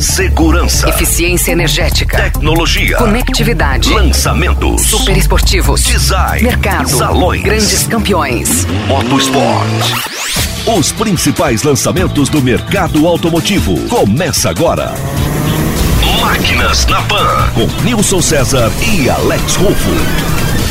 Segurança. Eficiência energética. Tecnologia. Conectividade. Lançamentos. Super esportivos. Design. Mercado. Salões. Grandes campeões. Motosport. Os principais lançamentos do mercado automotivo. Começa agora. Máquinas na Pan. Com Nilson César e Alex Rufo.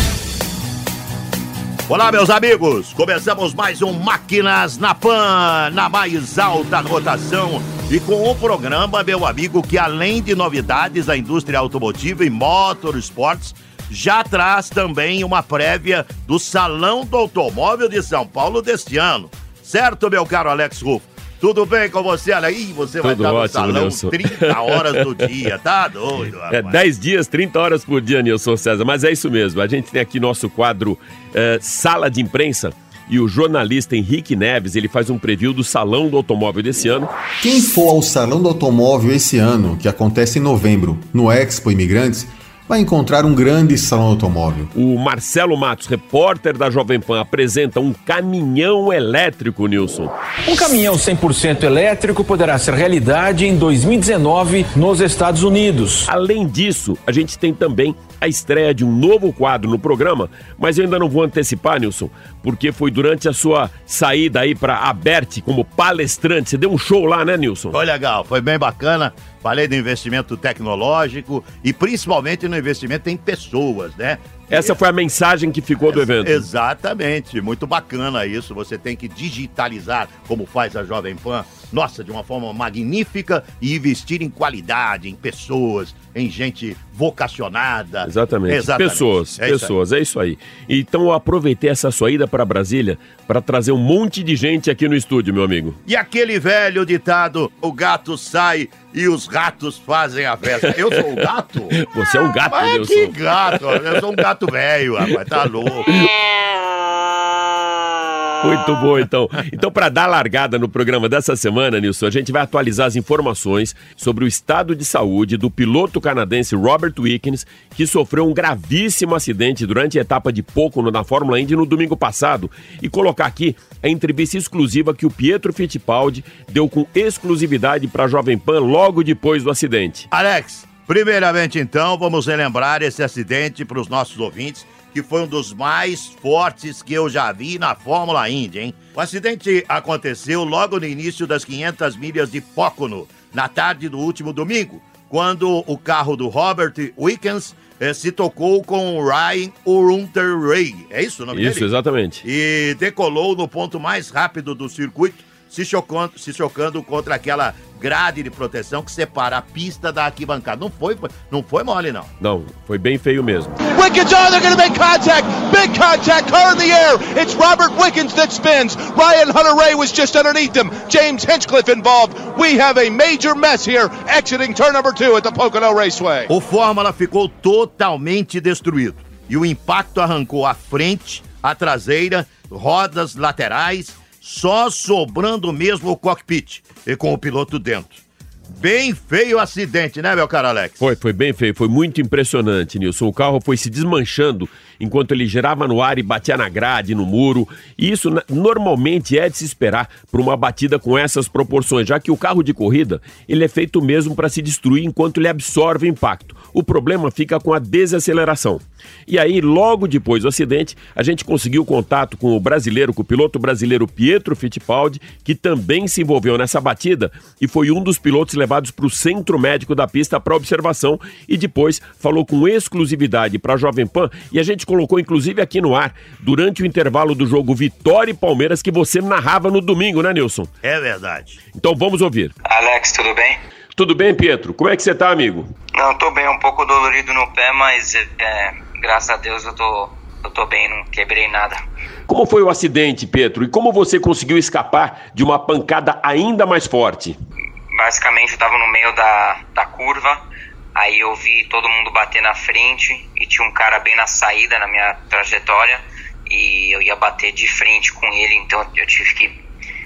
Olá, meus amigos! Começamos mais um Máquinas na Pan, na mais alta rotação e com um programa, meu amigo, que além de novidades da indústria automotiva e motorsports, já traz também uma prévia do Salão do Automóvel de São Paulo deste ano. Certo, meu caro Alex Rufo? Tudo bem com você? Olha aí, você vai Tudo estar no ótimo, salão Nilson. 30 horas do dia, tá doido, É rapaz? 10 dias, 30 horas por dia, Nilson César. Mas é isso mesmo. A gente tem aqui nosso quadro eh, Sala de Imprensa. E o jornalista Henrique Neves, ele faz um preview do Salão do Automóvel desse ano. Quem for ao Salão do Automóvel esse ano, que acontece em novembro, no Expo Imigrantes, vai encontrar um grande salão automóvel. O Marcelo Matos, repórter da Jovem Pan, apresenta um caminhão elétrico, Nilson. Um caminhão 100% elétrico poderá ser realidade em 2019 nos Estados Unidos. Além disso, a gente tem também a estreia de um novo quadro no programa, mas eu ainda não vou antecipar, Nilson, porque foi durante a sua saída aí para Aberte como palestrante. Você deu um show lá, né, Nilson? Foi legal, foi bem bacana. Falei do investimento tecnológico e principalmente no investimento em pessoas, né? Essa foi a mensagem que ficou do evento. Exatamente, muito bacana isso. Você tem que digitalizar, como faz a Jovem Pan, nossa, de uma forma magnífica e investir em qualidade, em pessoas, em gente vocacionada. Exatamente. Pessoas, É isso pessoas, é isso aí. Então eu aproveitei essa sua ida para Brasília para trazer um monte de gente aqui no estúdio, meu amigo. E aquele velho ditado: o gato sai e os ratos fazem a festa. Eu sou o gato? Você é um gato, Mas que gato? Eu sou um gato velho, rapaz, tá louco. Muito bom, então. Então, para dar largada no programa dessa semana, Nilson, a gente vai atualizar as informações sobre o estado de saúde do piloto canadense Robert Wickens, que sofreu um gravíssimo acidente durante a etapa de Pocono na Fórmula Indy no domingo passado, e colocar aqui a entrevista exclusiva que o Pietro Fittipaldi deu com exclusividade para a Jovem Pan logo depois do acidente. Alex, primeiramente então, vamos relembrar esse acidente para os nossos ouvintes, que foi um dos mais fortes que eu já vi na Fórmula Indy, hein? O acidente aconteceu logo no início das 500 milhas de Pocono, na tarde do último domingo, quando o carro do Robert Wickens eh, se tocou com o Ryan Urunterrey. É isso o nome Isso, dele? exatamente. e decolou no ponto mais rápido do circuito, se chocando, se chocando contra aquela grade de proteção que separa a pista da arquibancada. Não foi, não foi mole, não. Não, foi bem feio mesmo. Wickens, oh, they're going to make contact. Big contact, car in the air. It's Robert Wickens that spins. Ryan Hunter Ray was just underneath him. James Hinchcliffe involved. We have a major mess here exiting turn number two at the Pocono Raceway. O Fórmula ficou totalmente destruído e o impacto arrancou a frente, a traseira, rodas laterais, só sobrando mesmo o cockpit e com o piloto dentro. Bem feio o acidente, né, meu caro Alex? Foi, foi bem feio, foi muito impressionante, Nilson. O carro foi se desmanchando enquanto ele girava no ar e batia na grade, no muro. E isso normalmente é de se esperar por uma batida com essas proporções, já que o carro de corrida ele é feito mesmo para se destruir enquanto ele absorve o impacto. O problema fica com a desaceleração. E aí, logo depois do acidente, a gente conseguiu contato com o brasileiro, com o piloto brasileiro Pietro Fittipaldi, que também se envolveu nessa batida e foi um dos pilotos levados para o centro médico da pista para observação e depois falou com exclusividade para a Jovem Pan e a gente colocou inclusive aqui no ar durante o intervalo do jogo Vitória e Palmeiras que você narrava no domingo, né, Nilson? É verdade. Então vamos ouvir. Alex, tudo bem? Tudo bem, Pietro? Como é que você tá, amigo? Não, tô bem, um pouco dolorido no pé, mas é, graças a Deus eu tô, eu tô bem, não quebrei nada. Como foi o acidente, Pietro? E como você conseguiu escapar de uma pancada ainda mais forte? Basicamente eu tava no meio da, da curva, aí eu vi todo mundo bater na frente e tinha um cara bem na saída na minha trajetória e eu ia bater de frente com ele, então eu tive que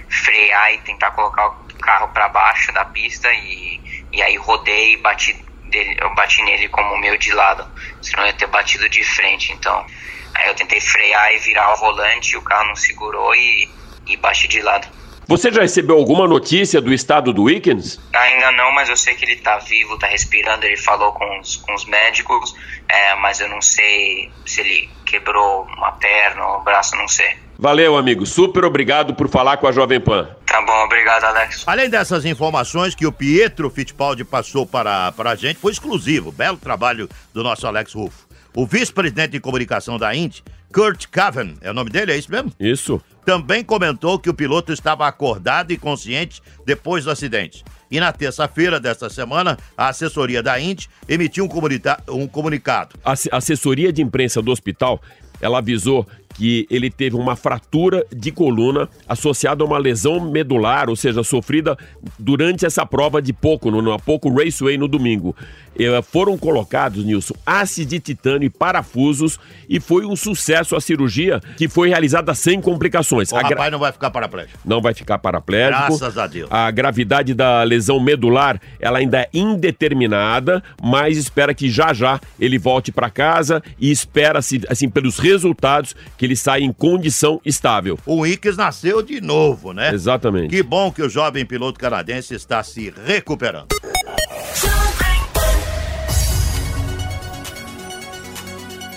frear e tentar colocar o carro para baixo da pista e, e aí rodei e bati dele, eu bati nele como meu de lado, senão eu ia ter batido de frente, então aí eu tentei frear e virar o volante, o carro não segurou e, e bati de lado. Você já recebeu alguma notícia do estado do Wiggins? Ainda não, mas eu sei que ele tá vivo, tá respirando. Ele falou com os, com os médicos, é, mas eu não sei se ele quebrou uma perna ou um braço, não sei. Valeu, amigo. Super obrigado por falar com a Jovem Pan. Tá bom, obrigado, Alex. Além dessas informações que o Pietro Fittipaldi passou para, para a gente, foi exclusivo. Belo trabalho do nosso Alex Rufo. O vice-presidente de comunicação da Indy, Kurt Cavan, é o nome dele, é isso mesmo? Isso. Também comentou que o piloto estava acordado e consciente depois do acidente. E na terça-feira desta semana, a assessoria da Indy emitiu um, um comunicado. A assessoria de imprensa do hospital, ela avisou que ele teve uma fratura de coluna associada a uma lesão medular, ou seja, sofrida durante essa prova de pouco, no, no pouco raceway no domingo. E, foram colocados, Nilson, ácido de titânio e parafusos e foi um sucesso a cirurgia que foi realizada sem complicações. O a rapaz não vai ficar paraplégico. Não vai ficar paraplégico. Graças a Deus. A gravidade da lesão medular, ela ainda é indeterminada, mas espera que já já ele volte para casa e espera-se, assim, pelos resultados que ele saia em condição estável. O Ickes nasceu de novo, né? Exatamente. Que bom que o jovem piloto canadense está se recuperando.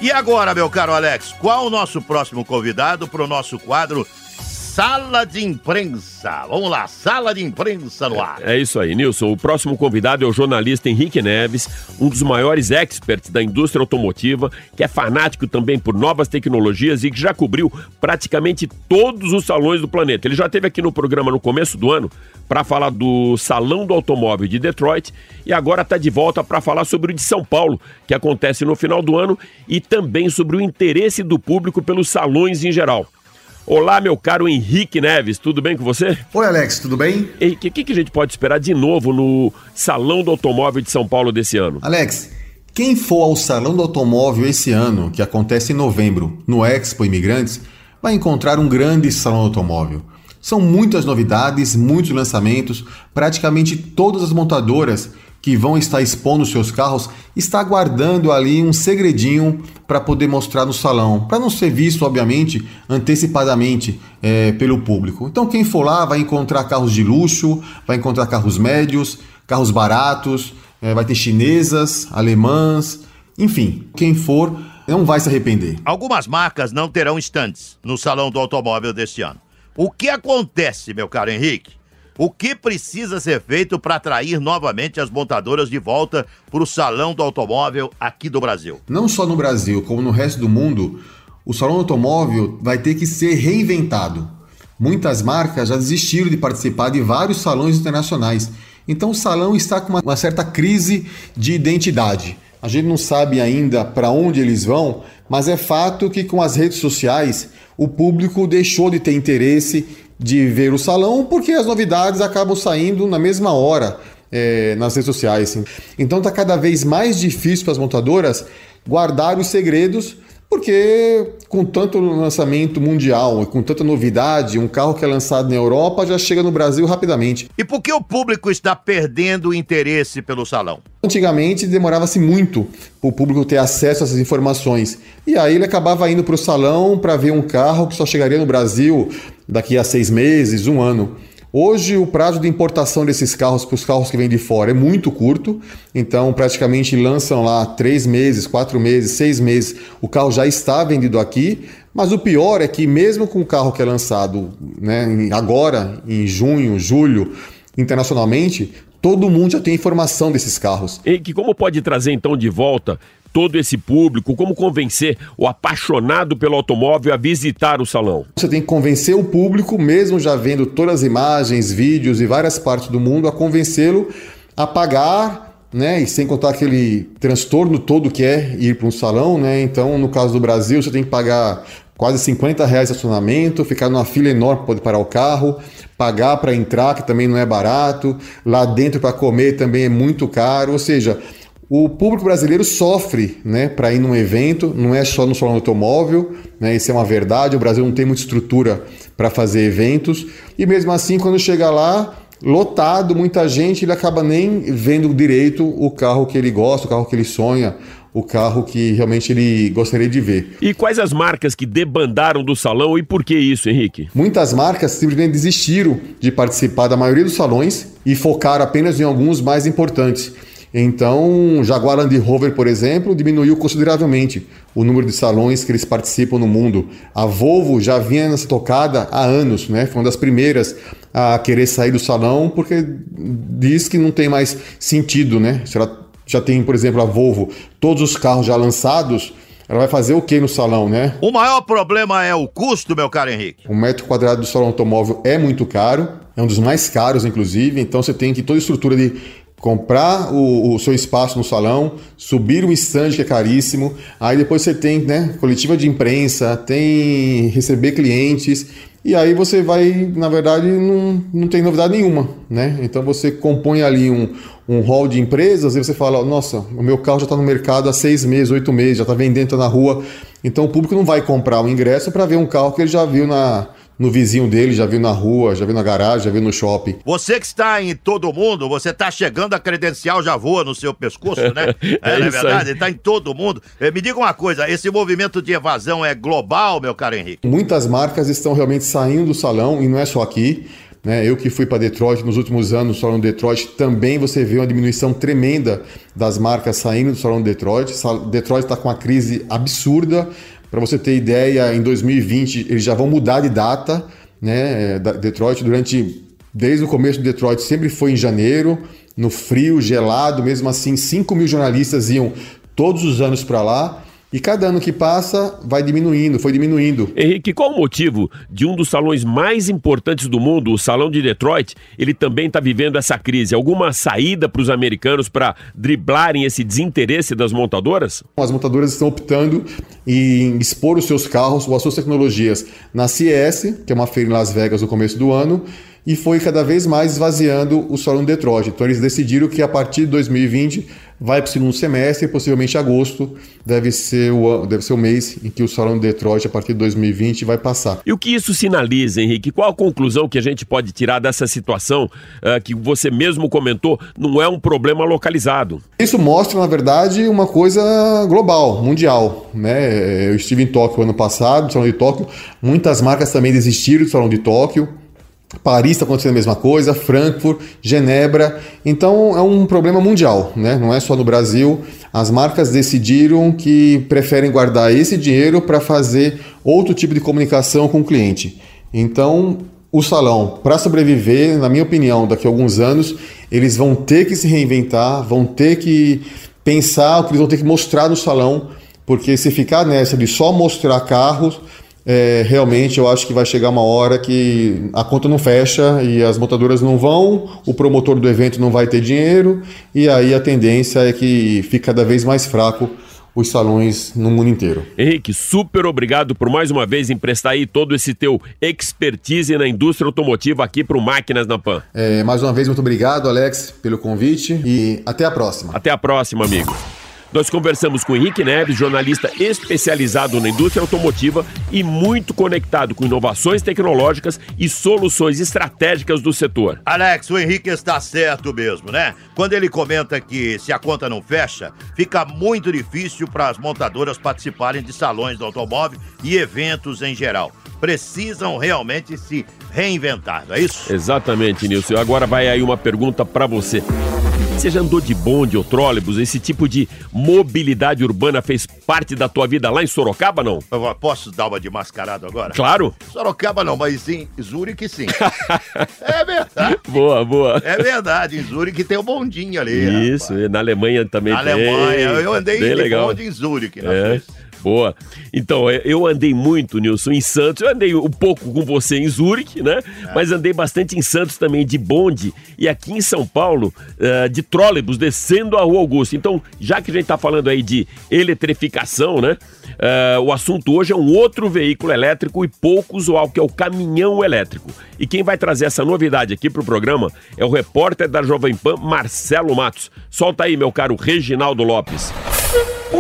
E agora, meu caro Alex, qual o nosso próximo convidado para o nosso quadro Sala de Imprensa? Vamos lá, Sala de Imprensa no ar. É, é isso aí, Nilson. O próximo convidado é o jornalista Henrique Neves, um dos maiores experts da indústria automotiva, que é fanático também por novas tecnologias e que já cobriu praticamente todos os salões do planeta. Ele já esteve aqui no programa no começo do ano para falar do Salão do Automóvel de Detroit e agora está de volta para falar sobre o de São Paulo, que acontece no final do ano, e também sobre o interesse do público pelos salões em geral. Olá, meu caro Henrique Neves, tudo bem com você? Oi, Alex, tudo bem? O que, que a gente pode esperar de novo no Salão do Automóvel de São Paulo desse ano? Alex, quem for ao Salão do Automóvel esse ano, que acontece em novembro, no Expo Imigrantes, vai encontrar um grande salão do automóvel. São muitas novidades, muitos lançamentos, praticamente todas as montadoras que vão estar expondo seus carros está guardando ali um segredinho para poder mostrar no salão, para não ser visto, obviamente, antecipadamente é, pelo público. Então, quem for lá vai encontrar carros de luxo, vai encontrar carros médios, carros baratos, é, vai ter chinesas, alemãs, enfim, quem for não vai se arrepender. Algumas marcas não terão estantes no Salão do Automóvel deste ano. O que acontece, meu caro Henrique? O que precisa ser feito para atrair novamente as montadoras de volta para o Salão do Automóvel aqui do Brasil? Não só no Brasil, como no resto do mundo, o Salão do Automóvel vai ter que ser reinventado. Muitas marcas já desistiram de participar de vários salões internacionais. Então o salão está com uma, certa crise de identidade. A gente não sabe ainda para onde eles vão, mas é fato que com as redes sociais o público deixou de ter interesse de ver o salão porque as novidades acabam saindo na mesma hora é, nas redes sociais. Então está cada vez mais difícil para as montadoras guardar os segredos porque com tanto lançamento mundial e com tanta novidade, um carro que é lançado na Europa já chega no Brasil rapidamente. E por que o público está perdendo o interesse pelo salão? Antigamente demorava-se muito para o público ter acesso a essas informações. E aí ele acabava indo para o salão para ver um carro que só chegaria no Brasil daqui a seis meses, um ano. Hoje, o prazo de importação desses carros para os carros que vêm de fora é muito curto, então praticamente lançam lá três meses, quatro meses, seis meses, o carro já está vendido aqui. Mas o pior é que, mesmo com o carro que é lançado né, agora, em junho, julho, internacionalmente, todo mundo já tem informação desses carros. E que como pode trazer então de volta todo esse público? Como convencer o apaixonado pelo automóvel a visitar o salão? Você tem que convencer o público, mesmo já vendo todas as imagens, vídeos e várias partes do mundo, a convencê-lo a pagar né? E sem contar aquele transtorno todo que é ir para um salão, né? Então, no caso do Brasil, você tem que pagar quase 50 reais de estacionamento, ficar numa fila enorme para poder parar o carro, pagar para entrar, que também não é barato, lá dentro para comer também é muito caro, ou seja, o público brasileiro sofre né, para ir num evento, não é só no salão automóvel, né, isso é uma verdade. O Brasil não tem muita estrutura para fazer eventos, e mesmo assim, quando chega lá, lotado, muita gente, ele acaba nem vendo direito o carro que ele gosta, o carro que ele sonha, o carro que realmente ele gostaria de ver. E quais as marcas que debandaram do salão e por que isso, Henrique? Muitas marcas simplesmente desistiram de participar da maioria dos salões e focaram apenas em alguns mais importantes. Então, Jaguar Land Rover, por exemplo, diminuiu consideravelmente o número de salões que eles participam no mundo. A Volvo já vinha nessa tocada há anos, né? Foi uma das primeiras a querer sair do salão porque diz que não tem mais sentido, né? Se ela já tem, por exemplo, a Volvo, todos os carros já lançados, ela vai fazer o que no salão, né? O maior problema é o custo, meu caro Henrique. O metro quadrado do salão automóvel é muito caro, é um dos mais caros, inclusive, então você tem que toda a estrutura de comprar o, o, seu espaço no salão, subir um stand que é caríssimo, aí depois você tem né, coletiva de imprensa, tem receber clientes, e aí você vai, na verdade, não, não tem novidade nenhuma, né? Então você compõe ali um, um hall de empresas e você fala, nossa, o meu carro já está no mercado há seis meses, oito meses, já está vendendo, tá na rua. Então o público não vai comprar o ingresso para ver um carro que ele já viu na, no vizinho dele, já viu na rua, já viu na garagem, já viu no shopping. Você que está em todo mundo, você está chegando, a credencial já voa no seu pescoço, né? é, é, é verdade? Está em todo mundo. Eh, me diga uma coisa, esse movimento de evasão é global, meu caro Henrique? Muitas marcas estão realmente saindo do salão, e não é só aqui. Né? Eu que fui para Detroit nos últimos anos, no Salão Detroit, também você vê uma diminuição tremenda das marcas saindo do Salão Detroit. Detroit está com uma crise absurda. Para você ter ideia, em 2020 eles já vão mudar de data, né? Detroit durante desde o começo do Detroit sempre foi em janeiro, no frio, gelado, mesmo assim 5 mil jornalistas iam todos os anos para lá. E cada ano que passa vai diminuindo, foi diminuindo. Henrique, qual o motivo de um dos salões mais importantes do mundo, o Salão de Detroit, ele também está vivendo essa crise? Alguma saída para os americanos para driblarem esse desinteresse das montadoras? As montadoras estão optando em expor os seus carros ou as suas tecnologias na CES, que é uma feira em Las Vegas no começo do ano, e foi cada vez mais esvaziando o Salão de Detroit. Então eles decidiram que a partir de 2020 vai para o segundo semestre, possivelmente agosto deve ser, o, deve ser o mês em que o Salão de Detroit, a partir de 2020, vai passar. E o que isso sinaliza, Henrique? Qual a conclusão que a gente pode tirar dessa situação uh, que você mesmo comentou, não é um problema localizado? Isso mostra, na verdade, uma coisa global, mundial. Né? Eu estive em Tóquio ano passado, no Salão de Tóquio, muitas marcas também desistiram do Salão de Tóquio, Paris está acontecendo a mesma coisa, Frankfurt, Genebra. Então é um problema mundial, né? não é só no Brasil. As marcas decidiram que preferem guardar esse dinheiro para fazer outro tipo de comunicação com o cliente. Então, o salão, para sobreviver, na minha opinião, daqui a alguns anos, eles vão ter que se reinventar, vão ter que pensar o que eles vão ter que mostrar no salão, porque se ficar nessa de só mostrar carros, é, realmente eu acho que vai chegar uma hora que a conta não fecha e as montadoras não vão, o promotor do evento não vai ter dinheiro e aí a tendência é que fique cada vez mais fraco os salões no mundo inteiro. Henrique, super obrigado por mais uma vez emprestar aí todo esse teu expertise na indústria automotiva aqui para o Máquinas na Pan. É, mais uma vez, muito obrigado, Alex, pelo convite e até a próxima. Até a próxima, amigo. Nós conversamos com Henrique Neves, jornalista especializado na indústria automotiva e muito conectado com inovações tecnológicas e soluções estratégicas do setor. Alex, o Henrique está certo mesmo, né? Quando ele comenta que se a conta não fecha, fica muito difícil para as montadoras participarem de salões do automóvel e eventos em geral. Precisam realmente se reinventar, não é isso? Exatamente, Nilson. Agora vai aí uma pergunta para você. Você já andou de bonde ou trólebus? Esse tipo de mobilidade urbana fez parte da tua vida lá em Sorocaba, não? Eu posso dar uma de mascarado agora? Claro. Sorocaba não, mas em Zurique sim. é verdade. Boa, boa. É verdade, em Zurique tem o bondinho ali. Isso, rapaz. na Alemanha também na tem. Na Alemanha, eu andei Bem de legal. bonde em Zurique. Na é. Boa. Então, é, eu andei muito, Nilson, em Santos. Eu andei um pouco com você em Zurique, né? É. Mas andei bastante em Santos também de bonde. E aqui em São Paulo, uh, de trólebus, descendo a Rua Augusta. Então, já que a gente está falando aí de eletrificação, né? Uh, o assunto hoje é um outro veículo elétrico e pouco usual, que é o caminhão elétrico. E quem vai trazer essa novidade aqui para o programa é o repórter da Jovem Pan, Marcelo Matos. Solta aí, meu caro Reginaldo Lopes.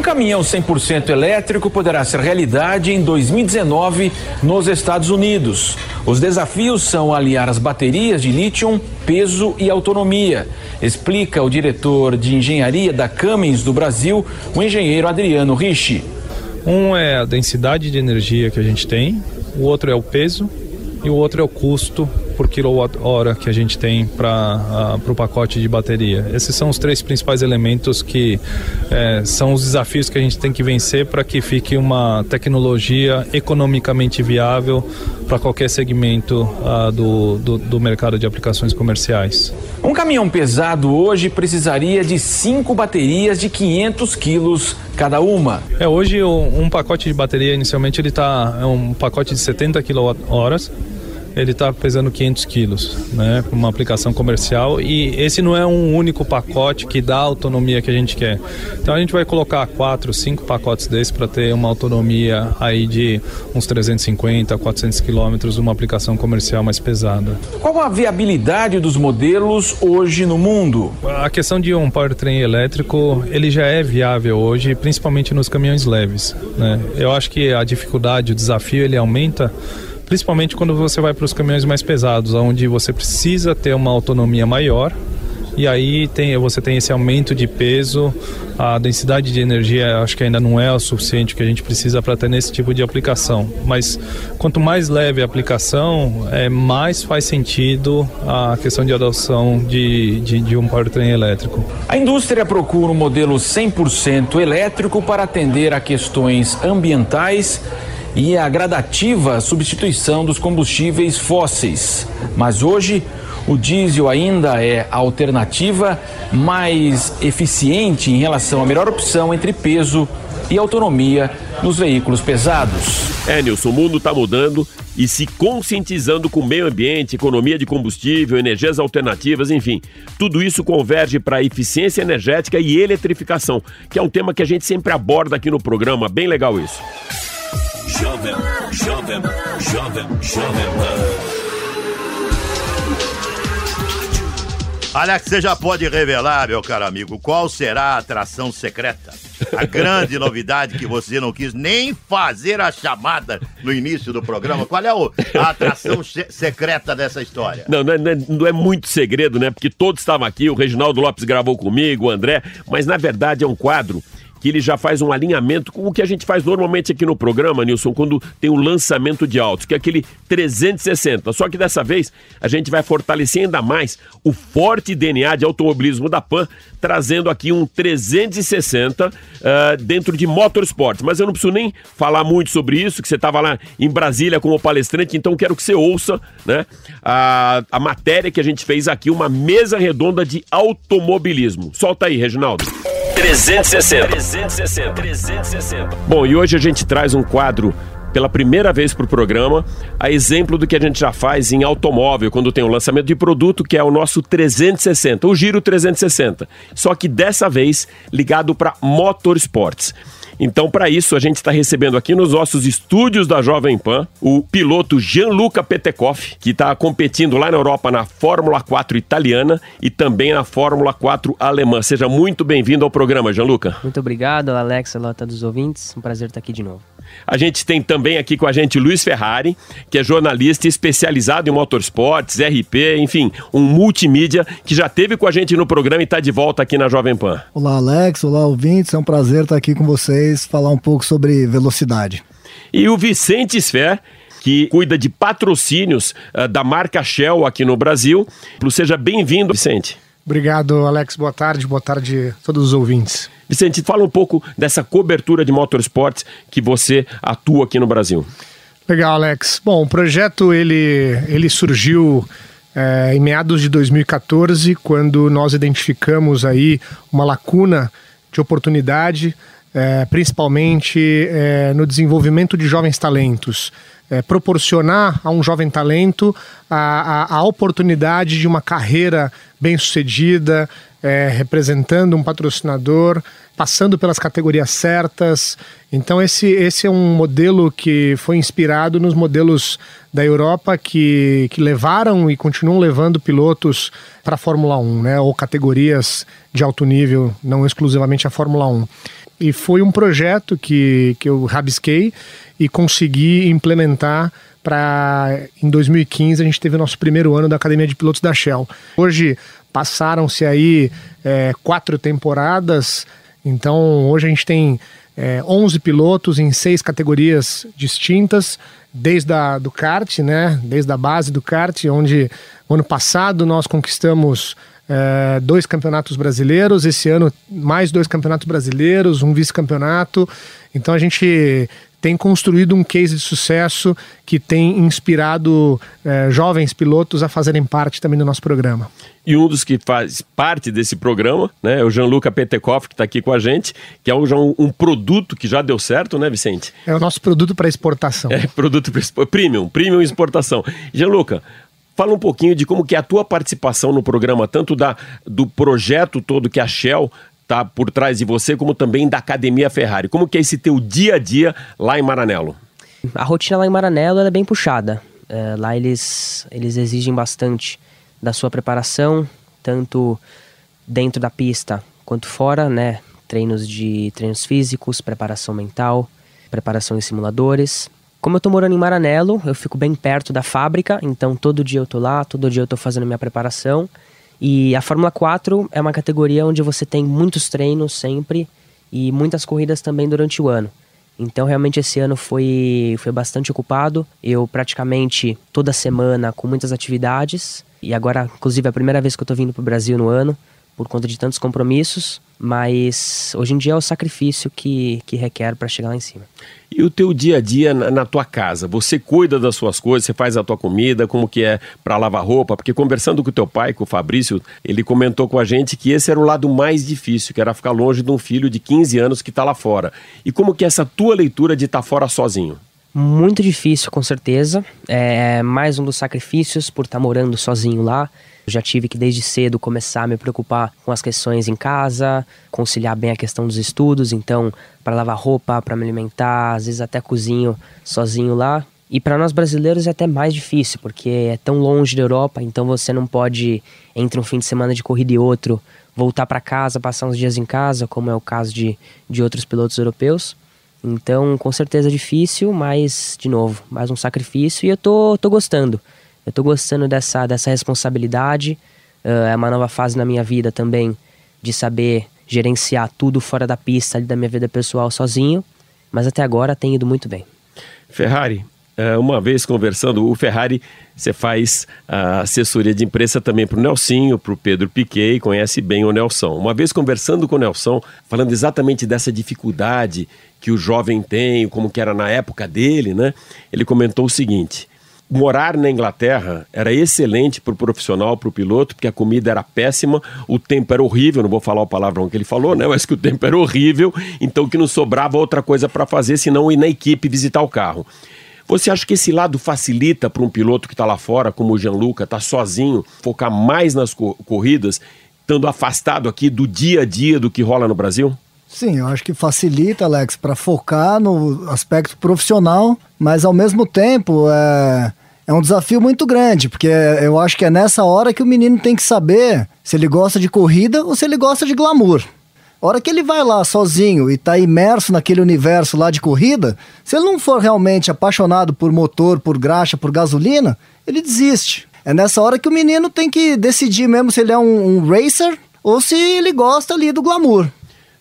Um caminhão 100% elétrico poderá ser realidade em 2019 nos Estados Unidos. Os desafios são alinhar as baterias de lítio, peso e autonomia, explica o diretor de engenharia da Cummins do Brasil, o engenheiro Adriano Ricci. Um é a densidade de energia que a gente tem, o outro é o peso e o outro é o custo por quilowatt-hora que a gente tem para o pacote de bateria. Esses são os três principais elementos que é, são os desafios que a gente tem que vencer para que fique uma tecnologia economicamente viável para qualquer segmento uh, do, do, do mercado de aplicações comerciais. Um caminhão pesado hoje precisaria de cinco baterias de 500 quilos cada uma. É, hoje um pacote de bateria inicialmente ele está é um pacote de 70 kWh ele está pesando 500 quilos, né, uma aplicação comercial e esse não é um único pacote que dá a autonomia que a gente quer. Então a gente vai colocar quatro, cinco pacotes desses para ter uma autonomia aí de uns 350, 400 quilômetros, uma aplicação comercial mais pesada. Qual a viabilidade dos modelos hoje no mundo? A questão de um powertrain elétrico, ele já é viável hoje, principalmente nos caminhões leves. Né? Eu acho que a dificuldade, o desafio, ele aumenta principalmente quando você vai para os caminhões mais pesados, onde você precisa ter uma autonomia maior e aí tem, você tem esse aumento de peso, a densidade de energia acho que ainda não é o suficiente que a gente precisa para ter nesse tipo de aplicação. Mas quanto mais leve a aplicação, é, mais faz sentido a questão de adoção de, de, de um powertrain elétrico. A indústria procura um modelo 100% elétrico para atender a questões ambientais e a gradativa substituição dos combustíveis fósseis. Mas hoje, o diesel ainda é a alternativa mais eficiente em relação à melhor opção entre peso e autonomia nos veículos pesados. É, Nilson, o mundo está mudando e se conscientizando com o meio ambiente, economia de combustível, energias alternativas, enfim. Tudo isso converge para a eficiência energética e eletrificação, que é um tema que a gente sempre aborda aqui no programa. Bem legal isso. Jovem, Jovem, Jovem, Jovem Alex, você já pode revelar, meu caro amigo, qual será a atração secreta? A grande novidade que você não quis nem fazer a chamada no início do programa. Qual é a atração secreta dessa história? Não, não é, não é, muito segredo, né? Porque todos estavam aqui, o Reginaldo Lopes gravou comigo, o André, mas na verdade é um quadro que ele já faz um alinhamento com o que a gente faz normalmente aqui no programa, Nilson, quando tem o um lançamento de autos, que é aquele 360. Só que dessa vez a gente vai fortalecer ainda mais o forte DNA de automobilismo da PAN, trazendo aqui um 360 uh, dentro de motorsports. Mas eu não preciso nem falar muito sobre isso, que você estava lá em Brasília como palestrante, então quero que você ouça né, a, a matéria que a gente fez aqui, uma mesa redonda de automobilismo. Solta aí, Reginaldo. 360. 360. 360. Bom, e hoje a gente traz um quadro pela primeira vez para o programa, a exemplo do que a gente já faz em automóvel, quando tem o um lançamento de produto, que é o nosso 360, o Giro 360. Só que dessa vez ligado para motorsports. Então, para isso, a gente está recebendo aqui nos nossos estúdios da Jovem Pan o piloto Gianluca Petekoff, que está competindo lá na Europa na Fórmula 4 italiana e também na Fórmula 4 alemã. Seja muito bem-vindo ao programa, Gianluca. Muito obrigado, Alex, a todos os ouvintes. Um prazer estar aqui de novo. A gente tem também aqui com a gente Luiz Ferrari, que é jornalista especializado em motorsports, RP, enfim, um multimídia que já teve com a gente no programa e está de volta aqui na Jovem Pan. Olá, Alex. Olá, ouvintes. É um prazer estar aqui com vocês, falar um pouco sobre velocidade. E o Vicente Sfer, que cuida de patrocínios uh, da marca Shell aqui no Brasil. Seja bem-vindo, Vicente. Obrigado, Alex. Boa tarde. Boa tarde a todos os ouvintes. Vicente, fala um pouco dessa cobertura de motorsports que você atua aqui no Brasil. Legal, Alex. Bom, o projeto ele, ele surgiu é, em meados de 2014, quando nós identificamos aí uma lacuna de oportunidade, é, principalmente é, no desenvolvimento de jovens talentos. É, proporcionar a um jovem talento a, a, a oportunidade de uma carreira bem sucedida, é, representando um patrocinador, passando pelas categorias certas. Então esse, esse é um modelo que foi inspirado nos modelos da Europa que, que levaram e continuam levando pilotos para a Fórmula 1, né, ou categorias de alto nível, não exclusivamente a Fórmula 1. E foi um projeto que, que eu rabisquei e consegui implementar para em 2015 a gente teve o nosso primeiro ano da Academia de Pilotos da Shell. Hoje passaram-se aí é, quatro temporadas, então hoje a gente tem é, 11 pilotos em seis categorias distintas, desde a, do kart, né, desde a base do kart, onde ano passado nós conquistamos é, dois campeonatos brasileiros, esse ano mais dois campeonatos brasileiros, um vice-campeonato. Então a gente tem construído um case de sucesso que tem inspirado é, jovens pilotos a fazerem parte também do nosso programa. E um dos que faz parte desse programa, né, é o Jean-Luca Petekoff, que está aqui com a gente, que é um, um, produto que já deu certo, né, Vicente? É o nosso produto para exportação. É, produto para premium, premium exportação. Jean-Luca, Fala um pouquinho de como que é a tua participação no programa, tanto da, do projeto todo que a Shell está por trás de você, como também da Academia Ferrari. Como que é esse teu dia a dia lá em Maranello? A rotina lá em Maranello é bem puxada. É, lá eles, eles exigem bastante da sua preparação, tanto dentro da pista quanto fora, né? Treinos de treinos físicos, preparação mental, preparação em simuladores. Como eu tô morando em Maranello, eu fico bem perto da fábrica, então todo dia eu tô lá, todo dia eu tô fazendo minha preparação. E a Fórmula 4 é uma categoria onde você tem muitos treinos sempre e muitas corridas também durante o ano. Então realmente esse ano foi, foi bastante ocupado. Eu praticamente toda semana com muitas atividades. E agora, inclusive, é a primeira vez que eu tô vindo pro Brasil no ano por conta de tantos compromissos, mas hoje em dia é o sacrifício que, que requer para chegar lá em cima. E o teu dia a dia na, na, tua casa? Você cuida das suas coisas, você faz a tua comida, como que é para lavar roupa? Porque conversando com o teu pai, com o Fabrício, ele comentou com a gente que esse era o lado mais difícil, que era ficar longe de um filho de 15 anos que está lá fora. E como que é essa tua leitura de estar tá fora sozinho? Muito difícil, com certeza. É mais um dos sacrifícios por estar tá morando sozinho lá. Já tive que desde cedo começar a me preocupar com as questões em casa, conciliar bem a questão dos estudos, então para lavar roupa, para me alimentar, às vezes até cozinho sozinho lá. E para nós brasileiros é até mais difícil, porque é tão longe da Europa, então você não pode entre um fim de semana de corrida e outro voltar para casa, passar uns dias em casa, como é o caso de, de outros pilotos europeus. Então, com certeza é difícil, mas, de novo, mais um sacrifício e eu tô, tô gostando. Eu tô gostando dessa, dessa responsabilidade. Uh, é uma nova fase na minha vida também de saber gerenciar tudo fora da pista ali da minha vida pessoal sozinho. Mas até agora tem ido muito bem. Ferrari, é, uma vez conversando, o Ferrari, você faz a assessoria de imprensa também para o Nelsinho, para o Pedro Piquet, conhece bem o Nelson. Uma vez conversando com o Nelson, falando exatamente dessa dificuldade que o jovem tem, como que era na época dele, né? Ele comentou o seguinte: morar na Inglaterra era excelente para o profissional, para o piloto, porque a comida era péssima, o tempo era horrível, não vou falar o palavrão que ele falou, né? Mas que o tempo era horrível, então que não sobrava outra coisa para fazer senão ir na equipe visitar o carro. Você acha que esse lado facilita para um piloto que está lá fora, como o Gianluca, está sozinho, focar mais nas co corridas, estando afastado aqui do dia a dia do que rola no Brasil? Sim, eu acho que facilita, Alex, para focar no aspecto profissional, mas ao mesmo tempo é, é um desafio muito grande, porque eu acho que é nessa hora que o menino tem que saber se ele gosta de corrida ou se ele gosta de glamour. A hora que ele vai lá sozinho e está imerso naquele universo lá de corrida, se ele não for realmente apaixonado por motor, por graxa, por gasolina, ele desiste. É nessa hora que o menino tem que decidir mesmo se ele é um, um racer ou se ele gosta ali do glamour.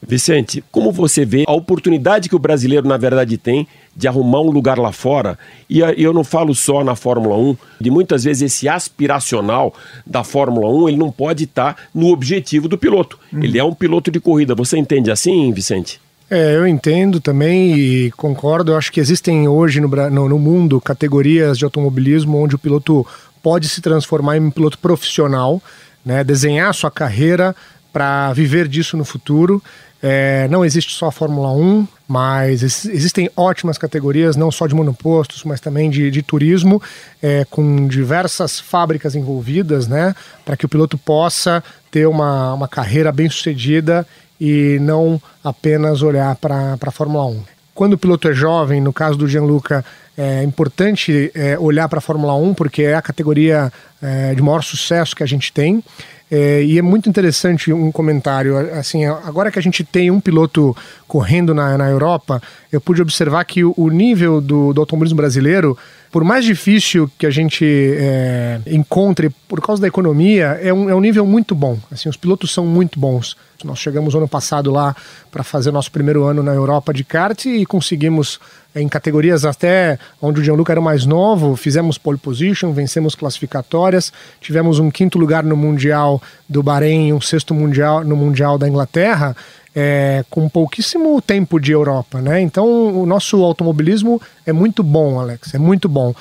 Vicente, como você vê a oportunidade que o brasileiro, na verdade, tem de arrumar um lugar lá fora? E eu não falo só na Fórmula 1, de muitas vezes esse aspiracional da Fórmula 1, ele não pode estar no objetivo do piloto. Uhum. Ele é um piloto de corrida. Você entende assim, Vicente? É, eu entendo também e concordo. Eu acho que existem hoje no, no, no mundo categorias de automobilismo onde o piloto pode se transformar em um piloto profissional, né, desenhar sua carreira para viver disso no futuro. É, não existe só a Fórmula 1, mas existem ótimas categorias, não só de monopostos, mas também de, de turismo, é, com diversas fábricas envolvidas, né? Para que o piloto possa ter uma, uma carreira bem sucedida e não apenas olhar para a Fórmula 1. Quando o piloto é jovem, no caso do Gianluca, é importante é, olhar para a Fórmula 1 porque é a categoria é, de maior sucesso que a gente tem. É, e é muito interessante um comentário. Assim, agora que a gente tem um piloto correndo na, na Europa, eu pude observar que o, o nível do, do automobilismo brasileiro, por mais difícil que a gente é, encontre por causa da economia, é um, é um nível muito bom. Assim, os pilotos são muito bons. Nós chegamos ano passado lá para fazer nosso primeiro ano na Europa de kart e conseguimos em categorias até onde o Gianluca era mais novo, fizemos pole position, vencemos classificatórias, tivemos um quinto lugar no Mundial do Bahrein, um sexto mundial no Mundial da Inglaterra, é, com pouquíssimo tempo de Europa, né? Então o nosso automobilismo é muito bom, Alex, é muito bom.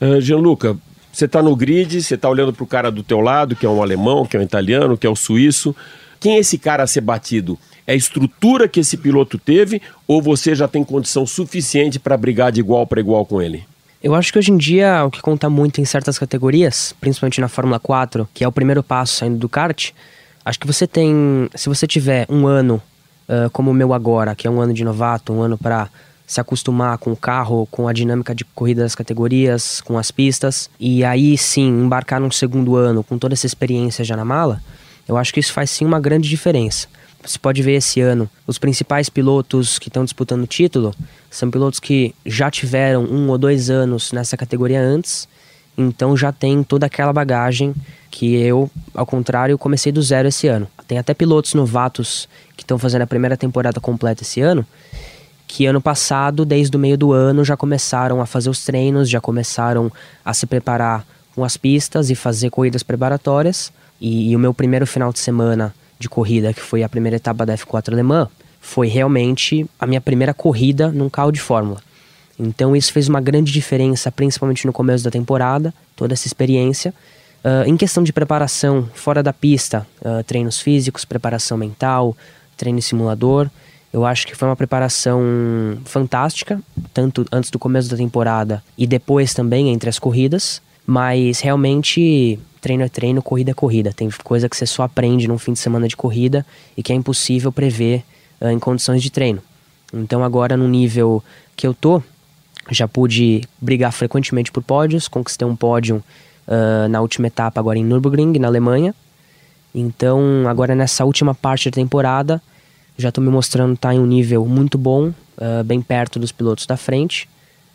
Uh, Gianluca, você está no grid, você está olhando para o cara do teu lado, que é um alemão, que é um italiano, que é um suíço. Quem é esse cara a ser batido? É a estrutura que esse piloto teve ou você já tem condição suficiente para brigar de igual para igual com ele? Eu acho que hoje em dia o que conta muito em certas categorias, principalmente na Fórmula 4, que é o primeiro passo saindo do kart, acho que você tem, se você tiver um ano uh, como o meu agora, que é um ano de novato, um ano para se acostumar com o carro, com a dinâmica de corrida das categorias, com as pistas, e aí sim embarcar num segundo ano com toda essa experiência já na mala, eu acho que isso faz sim uma grande diferença. Você pode ver esse ano, os principais pilotos que estão disputando o título são pilotos que já tiveram um ou dois anos nessa categoria antes, então já tem toda aquela bagagem que eu, ao contrário, comecei do zero esse ano. Tem até pilotos novatos que estão fazendo a primeira temporada completa esse ano, que ano passado, desde o meio do ano, já começaram a fazer os treinos, já começaram a se preparar com as pistas e fazer corridas preparatórias. E, e o meu primeiro final de semana de corrida, que foi a primeira etapa da F4 alemã, foi realmente a minha primeira corrida num carro de Fórmula. Então isso fez uma grande diferença, principalmente no começo da temporada, toda essa experiência. Uh, em questão de preparação fora da pista, uh, treinos físicos, preparação mental, treino em simulador, eu acho que foi uma preparação fantástica, tanto antes do começo da temporada e depois também entre as corridas, mas realmente treino é treino, corrida é corrida. Tem coisa que você só aprende num fim de semana de corrida e que é impossível prever uh, em condições de treino. Então agora no nível que eu tô, já pude brigar frequentemente por pódios, conquistei um pódio uh, na última etapa agora em Nürburgring, na Alemanha. Então agora nessa última parte da temporada, já estou me mostrando estar tá em um nível muito bom, uh, bem perto dos pilotos da frente,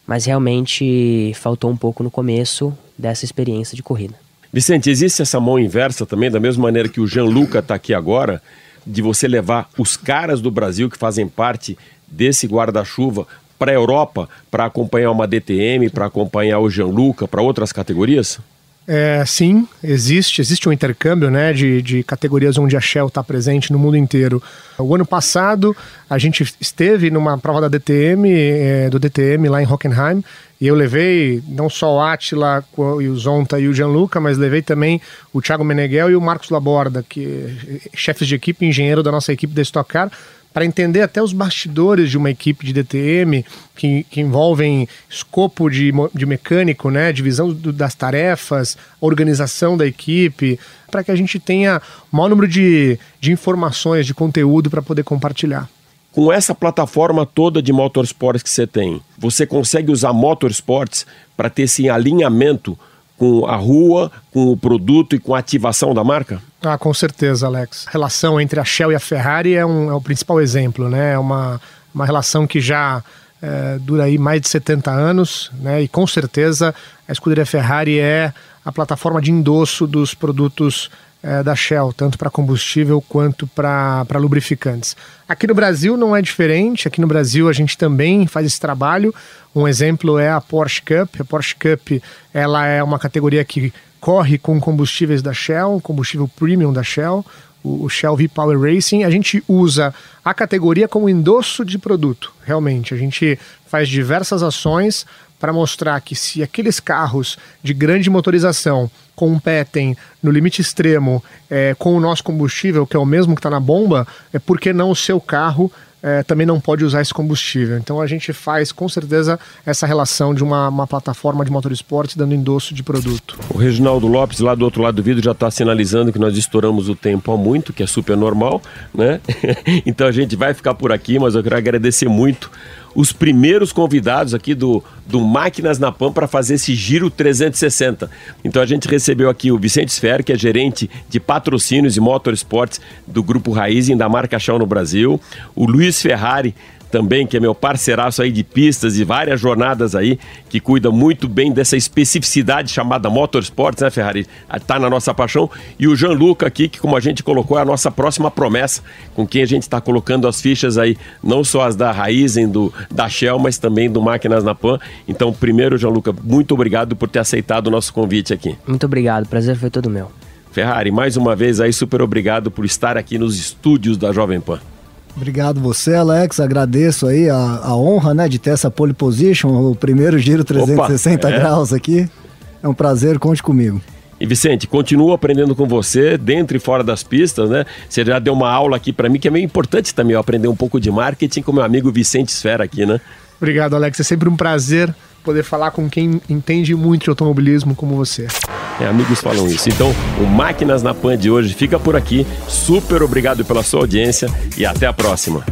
mas realmente faltou um pouco no começo dessa experiência de corrida. Vicente, existe essa mão inversa também, da mesma maneira que o Jean-Luca está aqui agora, de você levar os caras do Brasil que fazem parte desse guarda-chuva para a Europa para acompanhar uma DTM, para acompanhar o Jean-Luca, para outras categorias? É, sim, existe, existe um intercâmbio né, de, de categorias onde a Shell está presente no mundo inteiro. O ano passado a gente esteve numa prova da DTM, é, do DTM lá em Hockenheim, e eu levei não só o Atila e o Zonta e o Gianluca, mas levei também o Thiago Meneghel e o Marcos Laborda, que chefes de equipe, engenheiro da nossa equipe da Stock Car, para entender até os bastidores de uma equipe de DTM que, que envolvem escopo de, de mecânico, né, divisão do, das tarefas, organização da equipe, para que a gente tenha maior número de, de informações, de conteúdo para poder compartilhar com essa plataforma toda de motorsports que você tem, você consegue usar motorsports para ter esse alinhamento com a rua, com o produto e com a ativação da marca? Ah, com certeza, Alex. A relação entre a Shell e a Ferrari é, um, é o principal exemplo, né? É uma, uma relação que já é, dura aí mais de 70 anos, né? E com certeza a escuderia Ferrari é a plataforma de endosso dos produtos é, da Shell, tanto para combustível quanto para lubrificantes. Aqui no Brasil não é diferente, aqui no Brasil a gente também faz esse trabalho. Um exemplo é a Porsche Cup. A Porsche Cup ela é uma categoria que corre com combustíveis da Shell, combustível premium da Shell, o Shell V-Power Racing, a gente usa a categoria como endosso de produto, realmente. A gente faz diversas ações para mostrar que se aqueles carros de grande motorização competem no limite extremo é, com o nosso combustível, que é o mesmo que está na bomba, é por que não o seu carro é, também não pode usar esse combustível. Então a gente faz com certeza essa relação de uma, uma plataforma de motorsport dando endosso de produto. O Reginaldo Lopes, lá do outro lado do vídeo, já está sinalizando que nós estouramos o tempo há muito, que é super normal, né? então a gente vai ficar por aqui, mas eu quero agradecer muito os primeiros convidados aqui do, do Máquinas na Pan para fazer esse giro 360. Então a gente recebeu aqui o Vicente Sfer, que é gerente de patrocínios e motorsports do Grupo Raizen da marca Shaw no Brasil, o Luiz Ferrari, também, que é meu parceiraço aí de pistas e várias jornadas aí, que cuida muito bem dessa especificidade chamada motorsports, né, Ferrari? Tá na nossa paixão. E o Jean-Luca aqui, que como a gente colocou, é a nossa próxima promessa, com quem a gente está colocando as fichas aí, não só as da Raizen, do, da Shell, mas também do Máquinas na Pan. Então, primeiro, Jean-Luca, muito obrigado por ter aceitado o nosso convite aqui. Muito obrigado, prazer foi todo meu. Ferrari, mais uma vez aí, super obrigado por estar aqui nos estúdios da Jovem Pan. Obrigado você, Alex. Agradeço aí a, a honra, né, de ter essa pole position, o primeiro giro 360 Opa, é. graus aqui. É um prazer, conte comigo. E Vicente, continuo aprendendo com você, dentro e fora das pistas, né? Você já deu uma aula aqui para mim que é meio importante também eu aprender um pouco de marketing com meu amigo Vicente Esfera aqui, né? Obrigado, Alex. É sempre um prazer poder falar com quem entende muito de automobilismo como você. É, amigos falam isso. Então, o Máquinas na Pan de hoje fica por aqui. Super obrigado pela sua audiência e até a próxima.